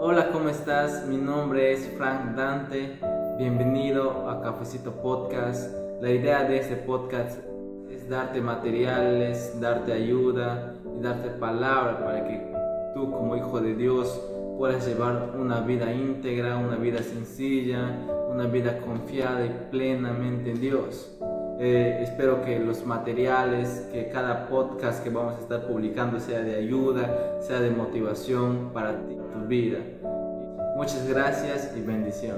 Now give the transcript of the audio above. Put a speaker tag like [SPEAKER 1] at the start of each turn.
[SPEAKER 1] Hola, ¿cómo estás? Mi nombre es Frank Dante. Bienvenido a Cafecito Podcast. La idea de este podcast es darte materiales, darte ayuda y darte palabra para que tú como hijo de Dios puedas llevar una vida íntegra, una vida sencilla, una vida confiada y plenamente en Dios. Eh, espero que los materiales, que cada podcast que vamos a estar publicando sea de ayuda, sea de motivación para tu vida. Muchas gracias y bendiciones.